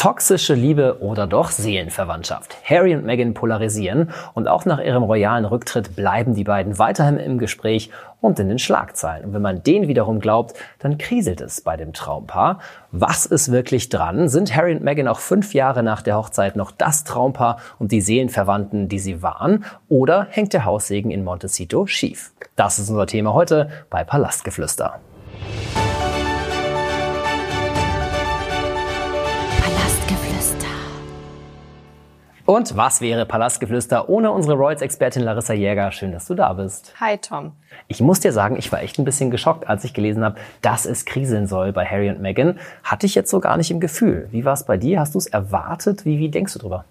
Toxische Liebe oder doch Seelenverwandtschaft. Harry und Meghan polarisieren und auch nach ihrem royalen Rücktritt bleiben die beiden weiterhin im Gespräch und in den Schlagzeilen. Und wenn man denen wiederum glaubt, dann kriselt es bei dem Traumpaar. Was ist wirklich dran? Sind Harry und Meghan auch fünf Jahre nach der Hochzeit noch das Traumpaar und die Seelenverwandten, die sie waren? Oder hängt der Haussegen in Montecito schief? Das ist unser Thema heute bei Palastgeflüster. Und was wäre Palastgeflüster ohne unsere Royals-Expertin Larissa Jäger? Schön, dass du da bist. Hi Tom. Ich muss dir sagen, ich war echt ein bisschen geschockt, als ich gelesen habe, dass es kriseln soll bei Harry und Meghan. Hatte ich jetzt so gar nicht im Gefühl. Wie war es bei dir? Hast du es erwartet? Wie, wie denkst du drüber?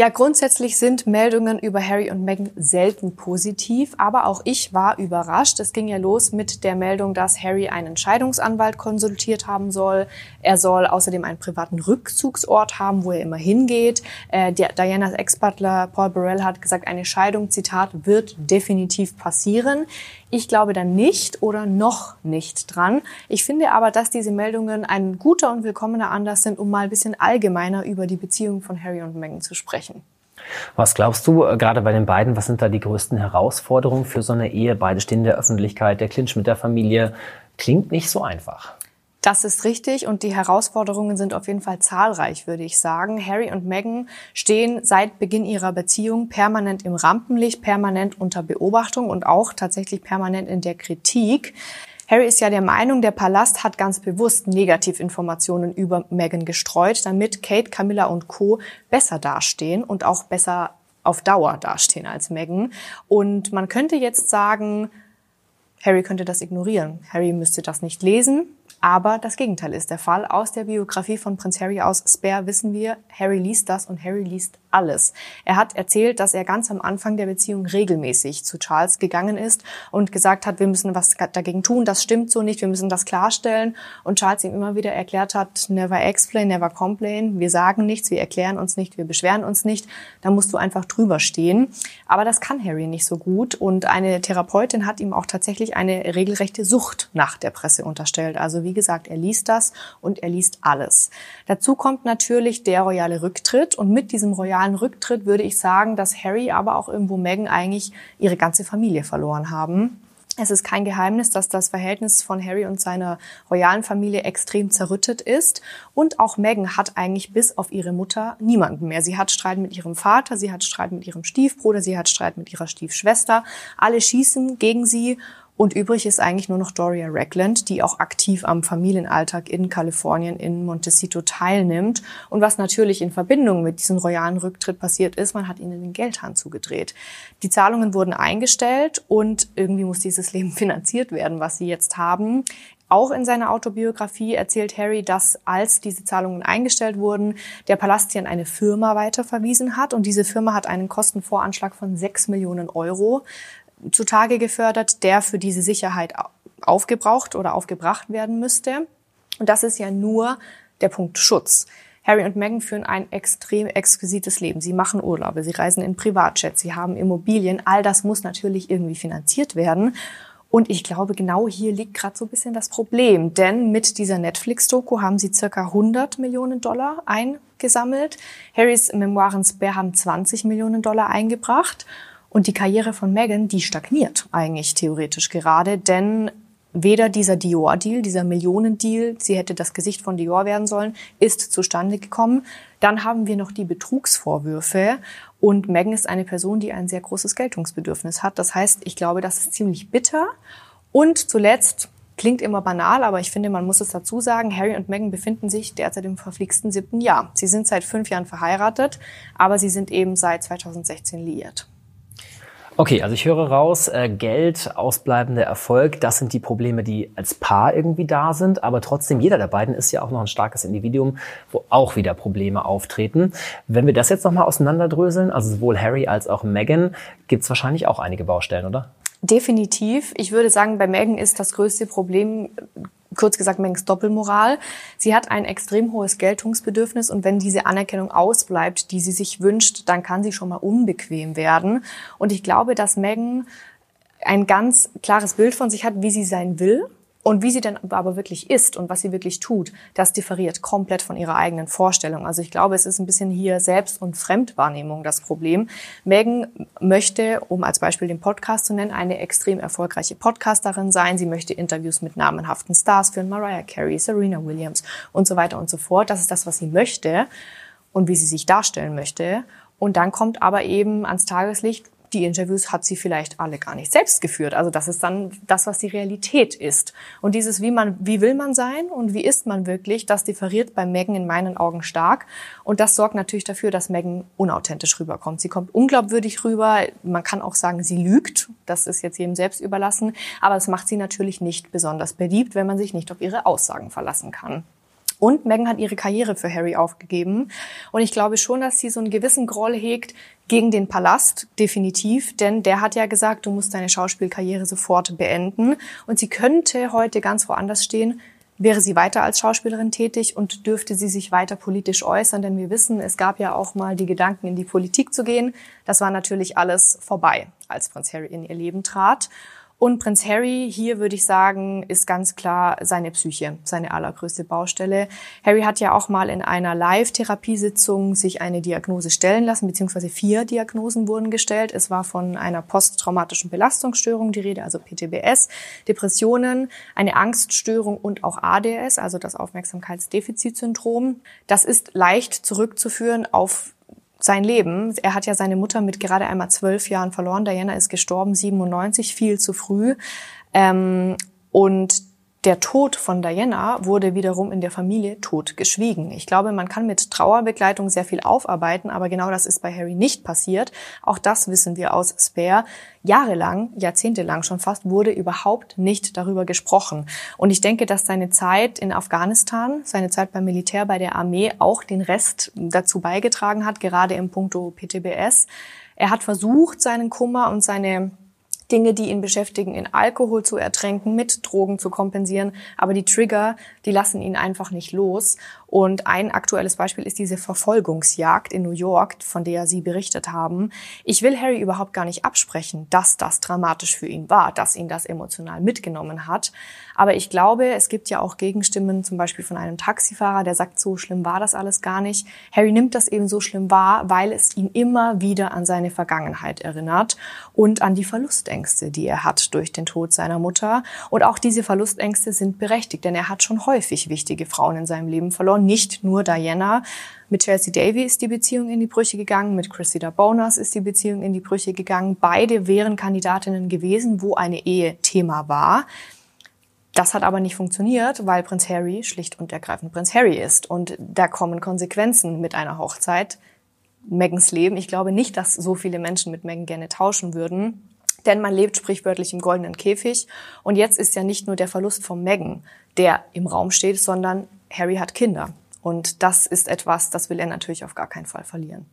Ja, grundsätzlich sind Meldungen über Harry und Meghan selten positiv, aber auch ich war überrascht. Es ging ja los mit der Meldung, dass Harry einen Scheidungsanwalt konsultiert haben soll. Er soll außerdem einen privaten Rückzugsort haben, wo er immer hingeht. Äh, Dianas Ex-Butler Paul Burrell hat gesagt, eine Scheidung, Zitat, wird definitiv passieren. Ich glaube da nicht oder noch nicht dran. Ich finde aber, dass diese Meldungen ein guter und willkommener Anlass sind, um mal ein bisschen allgemeiner über die Beziehung von Harry und Meghan zu sprechen. Was glaubst du, äh, gerade bei den beiden, was sind da die größten Herausforderungen für so eine Ehe? Beide stehen in der Öffentlichkeit, der Clinch mit der Familie. Klingt nicht so einfach. Das ist richtig und die Herausforderungen sind auf jeden Fall zahlreich, würde ich sagen. Harry und Meghan stehen seit Beginn ihrer Beziehung permanent im Rampenlicht, permanent unter Beobachtung und auch tatsächlich permanent in der Kritik. Harry ist ja der Meinung, der Palast hat ganz bewusst Negativinformationen über Meghan gestreut, damit Kate, Camilla und Co. besser dastehen und auch besser auf Dauer dastehen als Meghan. Und man könnte jetzt sagen, Harry könnte das ignorieren. Harry müsste das nicht lesen. Aber das Gegenteil ist der Fall. Aus der Biografie von Prinz Harry aus Spare wissen wir, Harry liest das und Harry liest alles. Er hat erzählt, dass er ganz am Anfang der Beziehung regelmäßig zu Charles gegangen ist und gesagt hat, wir müssen was dagegen tun, das stimmt so nicht, wir müssen das klarstellen. Und Charles ihm immer wieder erklärt hat, never explain, never complain, wir sagen nichts, wir erklären uns nicht, wir beschweren uns nicht, da musst du einfach drüber stehen. Aber das kann Harry nicht so gut und eine Therapeutin hat ihm auch tatsächlich eine regelrechte Sucht nach der Presse unterstellt. Also wie gesagt, er liest das und er liest alles. Dazu kommt natürlich der royale Rücktritt und mit diesem royalen Rücktritt würde ich sagen, dass Harry, aber auch irgendwo Meghan eigentlich ihre ganze Familie verloren haben. Es ist kein Geheimnis, dass das Verhältnis von Harry und seiner royalen Familie extrem zerrüttet ist. Und auch Meghan hat eigentlich bis auf ihre Mutter niemanden mehr. Sie hat Streit mit ihrem Vater, sie hat Streit mit ihrem Stiefbruder, sie hat Streit mit ihrer Stiefschwester. Alle schießen gegen sie und übrig ist eigentlich nur noch Doria Ragland, die auch aktiv am Familienalltag in Kalifornien in Montecito teilnimmt. Und was natürlich in Verbindung mit diesem royalen Rücktritt passiert ist, man hat ihnen den Geldhahn zugedreht. Die Zahlungen wurden eingestellt und irgendwie muss dieses Leben finanziert werden, was sie jetzt haben. Auch in seiner Autobiografie erzählt Harry, dass als diese Zahlungen eingestellt wurden, der Palast an eine Firma weiterverwiesen hat und diese Firma hat einen Kostenvoranschlag von sechs Millionen Euro zutage gefördert, der für diese Sicherheit aufgebraucht oder aufgebracht werden müsste. Und das ist ja nur der Punkt Schutz. Harry und Meghan führen ein extrem exquisites Leben. Sie machen Urlaube, sie reisen in Privatjets, sie haben Immobilien. All das muss natürlich irgendwie finanziert werden. Und ich glaube, genau hier liegt gerade so ein bisschen das Problem. Denn mit dieser Netflix-Doku haben sie circa 100 Millionen Dollar eingesammelt. Harrys Memoiren Spare haben 20 Millionen Dollar eingebracht. Und die Karriere von Meghan, die stagniert eigentlich theoretisch gerade, denn weder dieser Dior-Deal, dieser Millionen-Deal, sie hätte das Gesicht von Dior werden sollen, ist zustande gekommen. Dann haben wir noch die Betrugsvorwürfe und Meghan ist eine Person, die ein sehr großes Geltungsbedürfnis hat. Das heißt, ich glaube, das ist ziemlich bitter. Und zuletzt, klingt immer banal, aber ich finde, man muss es dazu sagen, Harry und Meghan befinden sich derzeit im verflixten siebten Jahr. Sie sind seit fünf Jahren verheiratet, aber sie sind eben seit 2016 liiert. Okay, also ich höre raus, äh, Geld, ausbleibender Erfolg, das sind die Probleme, die als Paar irgendwie da sind, aber trotzdem, jeder der beiden ist ja auch noch ein starkes Individuum, wo auch wieder Probleme auftreten. Wenn wir das jetzt nochmal auseinanderdröseln, also sowohl Harry als auch Meghan, gibt es wahrscheinlich auch einige Baustellen, oder? Definitiv. Ich würde sagen, bei Meghan ist das größte Problem kurz gesagt Mengs Doppelmoral. Sie hat ein extrem hohes Geltungsbedürfnis und wenn diese Anerkennung ausbleibt, die sie sich wünscht, dann kann sie schon mal unbequem werden. Und ich glaube, dass Megan ein ganz klares Bild von sich hat, wie sie sein will Und wie sie denn aber wirklich ist und was sie wirklich tut, das differiert komplett von ihrer eigenen Vorstellung. Also ich glaube, es ist ein bisschen hier Selbst- und Fremdwahrnehmung das Problem. Megan möchte, um als Beispiel den Podcast zu nennen, eine extrem erfolgreiche Podcasterin sein. Sie möchte Interviews mit namenhaften Stars führen, Mariah Carey, Serena Williams und so weiter und so fort. Das ist das, was sie möchte und wie sie sich darstellen möchte. Und dann kommt aber eben ans Tageslicht, die Interviews hat sie vielleicht alle gar nicht selbst geführt. Also das ist dann das, was die Realität ist. Und dieses, wie man, wie will man sein und wie ist man wirklich, das differiert bei Megan in meinen Augen stark. Und das sorgt natürlich dafür, dass Megan unauthentisch rüberkommt. Sie kommt unglaubwürdig rüber. Man kann auch sagen, sie lügt. Das ist jetzt jedem selbst überlassen. Aber das macht sie natürlich nicht besonders beliebt, wenn man sich nicht auf ihre Aussagen verlassen kann. Und Meghan hat ihre Karriere für Harry aufgegeben. Und ich glaube schon, dass sie so einen gewissen Groll hegt gegen den Palast, definitiv. Denn der hat ja gesagt, du musst deine Schauspielkarriere sofort beenden. Und sie könnte heute ganz woanders stehen. Wäre sie weiter als Schauspielerin tätig und dürfte sie sich weiter politisch äußern? Denn wir wissen, es gab ja auch mal die Gedanken, in die Politik zu gehen. Das war natürlich alles vorbei, als Prinz Harry in ihr Leben trat. Und Prinz Harry, hier würde ich sagen, ist ganz klar seine Psyche, seine allergrößte Baustelle. Harry hat ja auch mal in einer Live-Therapiesitzung sich eine Diagnose stellen lassen, beziehungsweise vier Diagnosen wurden gestellt. Es war von einer posttraumatischen Belastungsstörung die Rede, also PTBS, Depressionen, eine Angststörung und auch ADS, also das Aufmerksamkeitsdefizitsyndrom. Das ist leicht zurückzuführen auf sein Leben. Er hat ja seine Mutter mit gerade einmal zwölf Jahren verloren. Diana ist gestorben, 97, viel zu früh. Ähm, und der Tod von Diana wurde wiederum in der Familie tot geschwiegen. Ich glaube, man kann mit Trauerbegleitung sehr viel aufarbeiten, aber genau das ist bei Harry nicht passiert. Auch das wissen wir aus Spare. Jahrelang, jahrzehntelang schon fast, wurde überhaupt nicht darüber gesprochen. Und ich denke, dass seine Zeit in Afghanistan, seine Zeit beim Militär, bei der Armee auch den Rest dazu beigetragen hat, gerade im Punkto PTBS. Er hat versucht, seinen Kummer und seine Dinge, die ihn beschäftigen, in Alkohol zu ertränken, mit Drogen zu kompensieren. Aber die Trigger, die lassen ihn einfach nicht los. Und ein aktuelles Beispiel ist diese Verfolgungsjagd in New York, von der Sie berichtet haben. Ich will Harry überhaupt gar nicht absprechen, dass das dramatisch für ihn war, dass ihn das emotional mitgenommen hat. Aber ich glaube, es gibt ja auch Gegenstimmen, zum Beispiel von einem Taxifahrer, der sagt, so schlimm war das alles gar nicht. Harry nimmt das eben so schlimm wahr, weil es ihn immer wieder an seine Vergangenheit erinnert und an die Verlustängste, die er hat durch den Tod seiner Mutter. Und auch diese Verlustängste sind berechtigt, denn er hat schon häufig wichtige Frauen in seinem Leben verloren, nicht nur Diana. Mit Chelsea Davy ist die Beziehung in die Brüche gegangen, mit Cressida Bonas ist die Beziehung in die Brüche gegangen. Beide wären Kandidatinnen gewesen, wo eine Ehe Thema war. Das hat aber nicht funktioniert, weil Prinz Harry schlicht und ergreifend Prinz Harry ist. Und da kommen Konsequenzen mit einer Hochzeit. Megans Leben. Ich glaube nicht, dass so viele Menschen mit Megan gerne tauschen würden. Denn man lebt sprichwörtlich im goldenen Käfig. Und jetzt ist ja nicht nur der Verlust von Megan, der im Raum steht, sondern Harry hat Kinder. Und das ist etwas, das will er natürlich auf gar keinen Fall verlieren.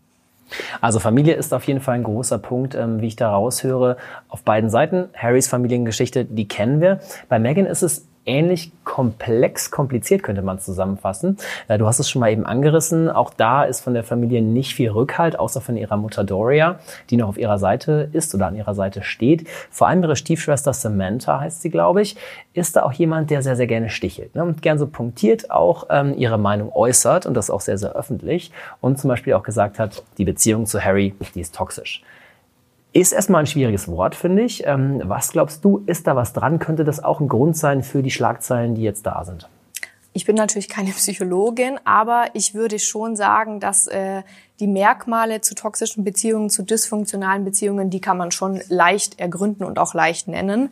Also Familie ist auf jeden Fall ein großer Punkt, ähm, wie ich da raushöre, auf beiden Seiten. Harrys Familiengeschichte, die kennen wir. Bei Meghan ist es ähnlich komplex, kompliziert könnte man zusammenfassen. Äh, du hast es schon mal eben angerissen. Auch da ist von der Familie nicht viel Rückhalt, außer von ihrer Mutter Doria, die noch auf ihrer Seite ist oder an ihrer Seite steht. Vor allem ihre Stiefschwester Samantha heißt sie, glaube ich, ist da auch jemand, der sehr, sehr gerne stichelt ne? und gern so punktiert auch ähm, ihre Meinung äußert und das auch sehr, sehr öffentlich und zum Beispiel auch gesagt hat, die Beziehung zu Harry, die ist toxisch. Ist erstmal ein schwieriges Wort, finde ich. Ähm, was glaubst du, ist da was dran? Könnte das auch ein Grund sein für die Schlagzeilen, die jetzt da sind? Ich bin natürlich keine Psychologin, aber ich würde schon sagen, dass äh, die Merkmale zu toxischen Beziehungen, zu dysfunktionalen Beziehungen, die kann man schon leicht ergründen und auch leicht nennen.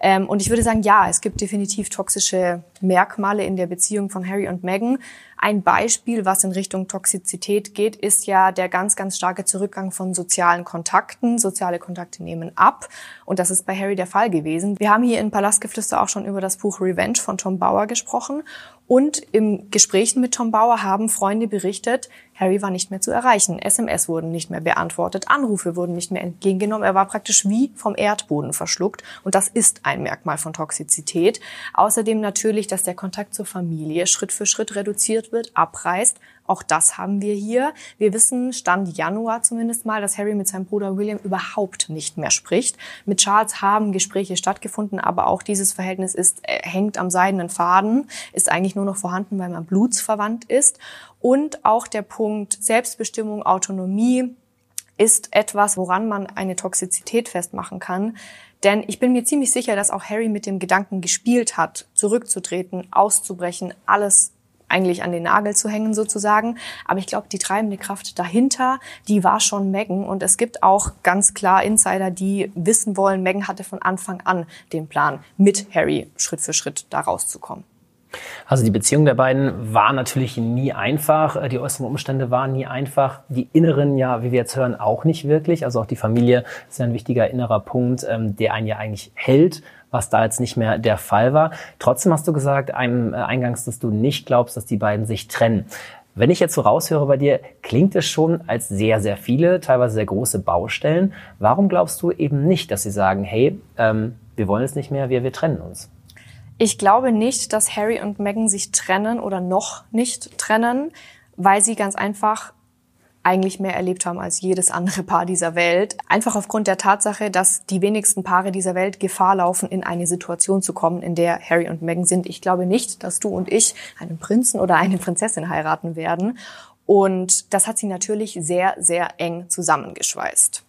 Ähm, und ich würde sagen, ja, es gibt definitiv toxische Merkmale in der Beziehung von Harry und Meghan. Ein Beispiel, was in Richtung Toxizität geht, ist ja der ganz, ganz starke Zurückgang von sozialen Kontakten. Soziale Kontakte nehmen ab. Und das ist bei Harry der Fall gewesen. Wir haben hier in Palastgeflüster auch schon über das Buch Revenge von Tom Bauer gesprochen. Und im Gesprächen mit Tom Bauer haben Freunde berichtet, Harry war nicht mehr zu erreichen. SMS wurden nicht mehr beantwortet, Anrufe wurden nicht mehr entgegengenommen. Er war praktisch wie vom Erdboden verschluckt. Und das ist ein Merkmal von Toxizität. Außerdem natürlich, dass der Kontakt zur Familie Schritt für Schritt reduziert wird, abreist. Auch das haben wir hier. Wir wissen, Stand Januar zumindest mal, dass Harry mit seinem Bruder William überhaupt nicht mehr spricht. Mit Charles haben Gespräche stattgefunden, aber auch dieses Verhältnis ist, äh, hängt am seidenen Faden, ist eigentlich nur noch vorhanden, weil man blutsverwandt ist. Und auch der Punkt Selbstbestimmung, Autonomie, ist etwas, woran man eine Toxizität festmachen kann. Denn ich bin mir ziemlich sicher, dass auch Harry mit dem Gedanken gespielt hat, zurückzutreten, auszubrechen, alles eigentlich an den Nagel zu hängen sozusagen. Aber ich glaube, die treibende Kraft dahinter, die war schon Megan. Und es gibt auch ganz klar Insider, die wissen wollen, Megan hatte von Anfang an den Plan, mit Harry Schritt für Schritt da rauszukommen. Also die Beziehung der beiden war natürlich nie einfach. Die äußeren Umstände waren nie einfach. Die inneren ja, wie wir jetzt hören, auch nicht wirklich. Also auch die Familie ist ja ein wichtiger innerer Punkt, ähm, der einen ja eigentlich hält, was da jetzt nicht mehr der Fall war. Trotzdem hast du gesagt, einem, äh, eingangs, dass du nicht glaubst, dass die beiden sich trennen. Wenn ich jetzt so raushöre bei dir, klingt es schon als sehr, sehr viele, teilweise sehr große Baustellen. Warum glaubst du eben nicht, dass sie sagen, hey, ähm, wir wollen es nicht mehr, wir, wir trennen uns? Ich glaube nicht, dass Harry und Meghan sich trennen oder noch nicht trennen, weil sie ganz einfach eigentlich mehr erlebt haben als jedes andere Paar dieser Welt. Einfach aufgrund der Tatsache, dass die wenigsten Paare dieser Welt Gefahr laufen, in eine Situation zu kommen, in der Harry und Meghan sind. Ich glaube nicht, dass du und ich einen Prinzen oder eine Prinzessin heiraten werden. Und das hat sie natürlich sehr, sehr eng zusammengeschweißt.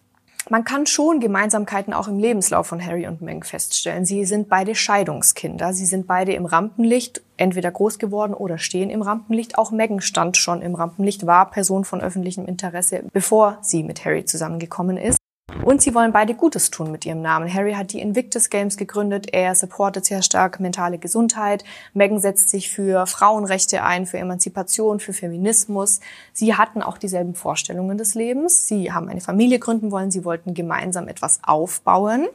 Man kann schon Gemeinsamkeiten auch im Lebenslauf von Harry und Meg feststellen. Sie sind beide Scheidungskinder. Sie sind beide im Rampenlicht, entweder groß geworden oder stehen im Rampenlicht. Auch Meghan stand schon im Rampenlicht, war Person von öffentlichem Interesse, bevor sie mit Harry zusammengekommen ist. Und sie wollen beide Gutes tun mit ihrem Namen. Harry hat die Invictus Games gegründet. Er supportet sehr stark mentale Gesundheit. Meghan setzt sich für Frauenrechte ein, für Emanzipation, für Feminismus. Sie hatten auch dieselben Vorstellungen des Lebens. Sie haben eine Familie gründen wollen. Sie wollten gemeinsam etwas aufbauen.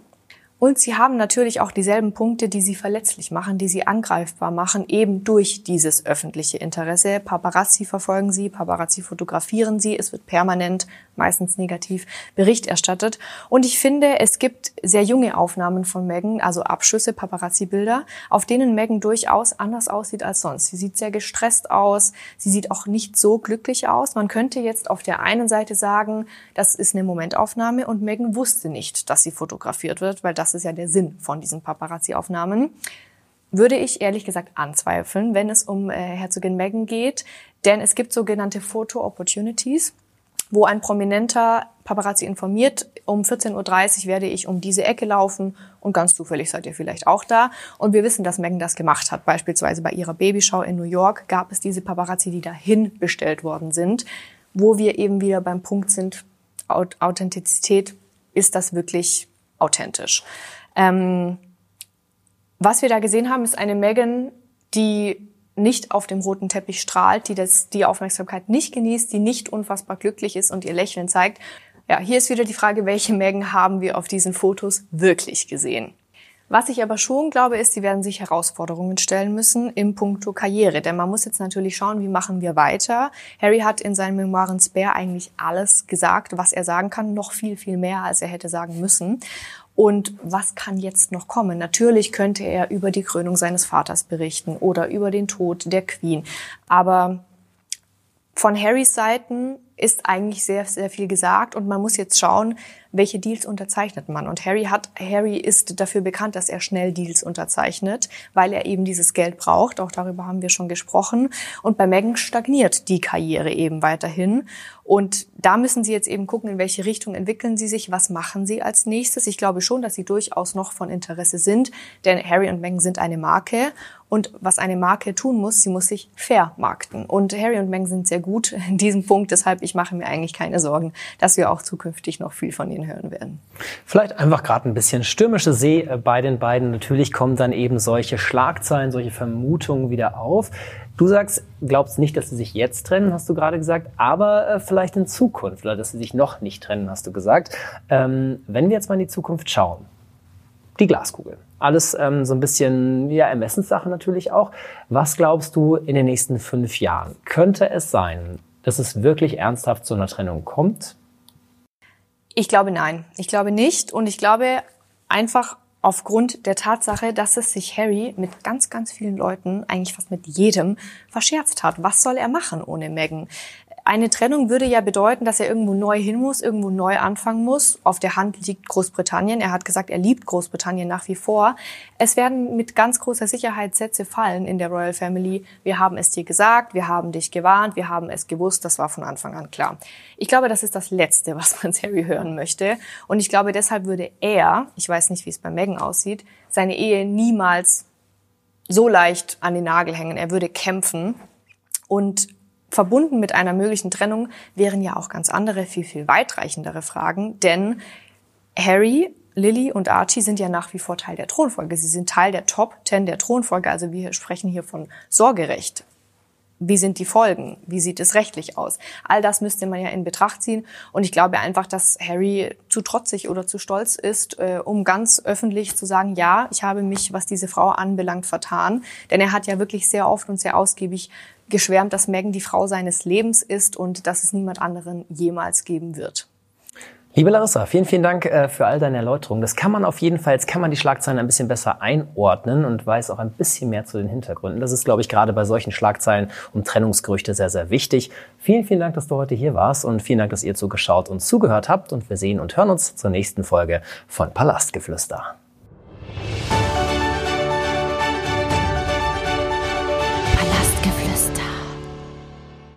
Und sie haben natürlich auch dieselben Punkte, die sie verletzlich machen, die sie angreifbar machen, eben durch dieses öffentliche Interesse. Paparazzi verfolgen sie, Paparazzi fotografieren sie, es wird permanent, meistens negativ, Bericht erstattet. Und ich finde, es gibt sehr junge Aufnahmen von Megan, also Abschüsse, Paparazzi-Bilder, auf denen Megan durchaus anders aussieht als sonst. Sie sieht sehr gestresst aus, sie sieht auch nicht so glücklich aus. Man könnte jetzt auf der einen Seite sagen, das ist eine Momentaufnahme und Megan wusste nicht, dass sie fotografiert wird, weil das das ist ja der Sinn von diesen Paparazzi-Aufnahmen, würde ich ehrlich gesagt anzweifeln, wenn es um äh, Herzogin Meghan geht. Denn es gibt sogenannte Photo-Opportunities, wo ein prominenter Paparazzi informiert, um 14.30 Uhr werde ich um diese Ecke laufen und ganz zufällig seid ihr vielleicht auch da. Und wir wissen, dass Meghan das gemacht hat. Beispielsweise bei ihrer Babyshow in New York gab es diese Paparazzi, die dahin bestellt worden sind, wo wir eben wieder beim Punkt sind, Authentizität, ist das wirklich authentisch. Ähm, was wir da gesehen haben, ist eine Megan, die nicht auf dem roten Teppich strahlt, die das, die Aufmerksamkeit nicht genießt, die nicht unfassbar glücklich ist und ihr Lächeln zeigt. Ja, hier ist wieder die Frage, welche Megan haben wir auf diesen Fotos wirklich gesehen? Was ich aber schon glaube, ist, sie werden sich Herausforderungen stellen müssen im Punkto Karriere. Denn man muss jetzt natürlich schauen, wie machen wir weiter. Harry hat in seinen Memoiren Spare eigentlich alles gesagt, was er sagen kann, noch viel, viel mehr, als er hätte sagen müssen. Und was kann jetzt noch kommen? Natürlich könnte er über die Krönung seines Vaters berichten oder über den Tod der Queen. Aber von Harrys Seiten ist eigentlich sehr, sehr viel gesagt und man muss jetzt schauen, welche Deals unterzeichnet man. Und Harry hat, Harry ist dafür bekannt, dass er schnell Deals unterzeichnet, weil er eben dieses Geld braucht. Auch darüber haben wir schon gesprochen. Und bei Meghan stagniert die Karriere eben weiterhin. Und da müssen Sie jetzt eben gucken, in welche Richtung entwickeln Sie sich, was machen Sie als nächstes. Ich glaube schon, dass Sie durchaus noch von Interesse sind, denn Harry und Meghan sind eine Marke. Und was eine Marke tun muss, sie muss sich vermarkten. Und Harry und Meghan sind sehr gut in diesem Punkt. Deshalb, ich mache mir eigentlich keine Sorgen, dass wir auch zukünftig noch viel von ihnen hören werden. Vielleicht einfach gerade ein bisschen stürmische See äh, bei den beiden. Natürlich kommen dann eben solche Schlagzeilen, solche Vermutungen wieder auf. Du sagst, glaubst nicht, dass sie sich jetzt trennen, hast du gerade gesagt, aber äh, vielleicht in Zukunft oder dass sie sich noch nicht trennen, hast du gesagt. Ähm, wenn wir jetzt mal in die Zukunft schauen, die Glaskugel. Alles ähm, so ein bisschen ja, Ermessenssache natürlich auch. Was glaubst du in den nächsten fünf Jahren? Könnte es sein, dass es wirklich ernsthaft zu einer Trennung kommt? Ich glaube nein. Ich glaube nicht. Und ich glaube einfach aufgrund der Tatsache, dass es sich Harry mit ganz, ganz vielen Leuten, eigentlich fast mit jedem, verscherzt hat. Was soll er machen ohne Meghan? Eine Trennung würde ja bedeuten, dass er irgendwo neu hin muss, irgendwo neu anfangen muss. Auf der Hand liegt Großbritannien. Er hat gesagt, er liebt Großbritannien nach wie vor. Es werden mit ganz großer Sicherheit Sätze fallen in der Royal Family. Wir haben es dir gesagt, wir haben dich gewarnt, wir haben es gewusst. Das war von Anfang an klar. Ich glaube, das ist das Letzte, was Prinz Harry hören möchte. Und ich glaube, deshalb würde er, ich weiß nicht, wie es bei Meghan aussieht, seine Ehe niemals so leicht an den Nagel hängen. Er würde kämpfen. Und verbunden mit einer möglichen Trennung wären ja auch ganz andere, viel, viel weitreichendere Fragen. Denn Harry, Lily und Archie sind ja nach wie vor Teil der Thronfolge. Sie sind Teil der Top Ten der Thronfolge. Also wir sprechen hier von Sorgerecht. Wie sind die Folgen? Wie sieht es rechtlich aus? All das müsste man ja in Betracht ziehen. Und ich glaube einfach, dass Harry zu trotzig oder zu stolz ist, äh, um ganz öffentlich zu sagen, ja, ich habe mich, was diese Frau anbelangt, vertan. Denn er hat ja wirklich sehr oft und sehr ausgiebig geschwärmt, dass Megan die Frau seines Lebens ist und dass es niemand anderen jemals geben wird. Liebe Larissa, vielen, vielen Dank äh, für all deine Erläuterungen. Das kann man auf jeden Fall, jetzt kann man die Schlagzeilen ein bisschen besser einordnen und weiß auch ein bisschen mehr zu den Hintergründen. Das ist, glaube ich, gerade bei solchen Schlagzeilen um Trennungsgerüchte sehr, sehr wichtig. Vielen, vielen Dank, dass du heute hier warst und vielen Dank, dass ihr zugeschaut und zugehört habt und wir sehen und hören uns zur nächsten Folge von Palastgeflüster.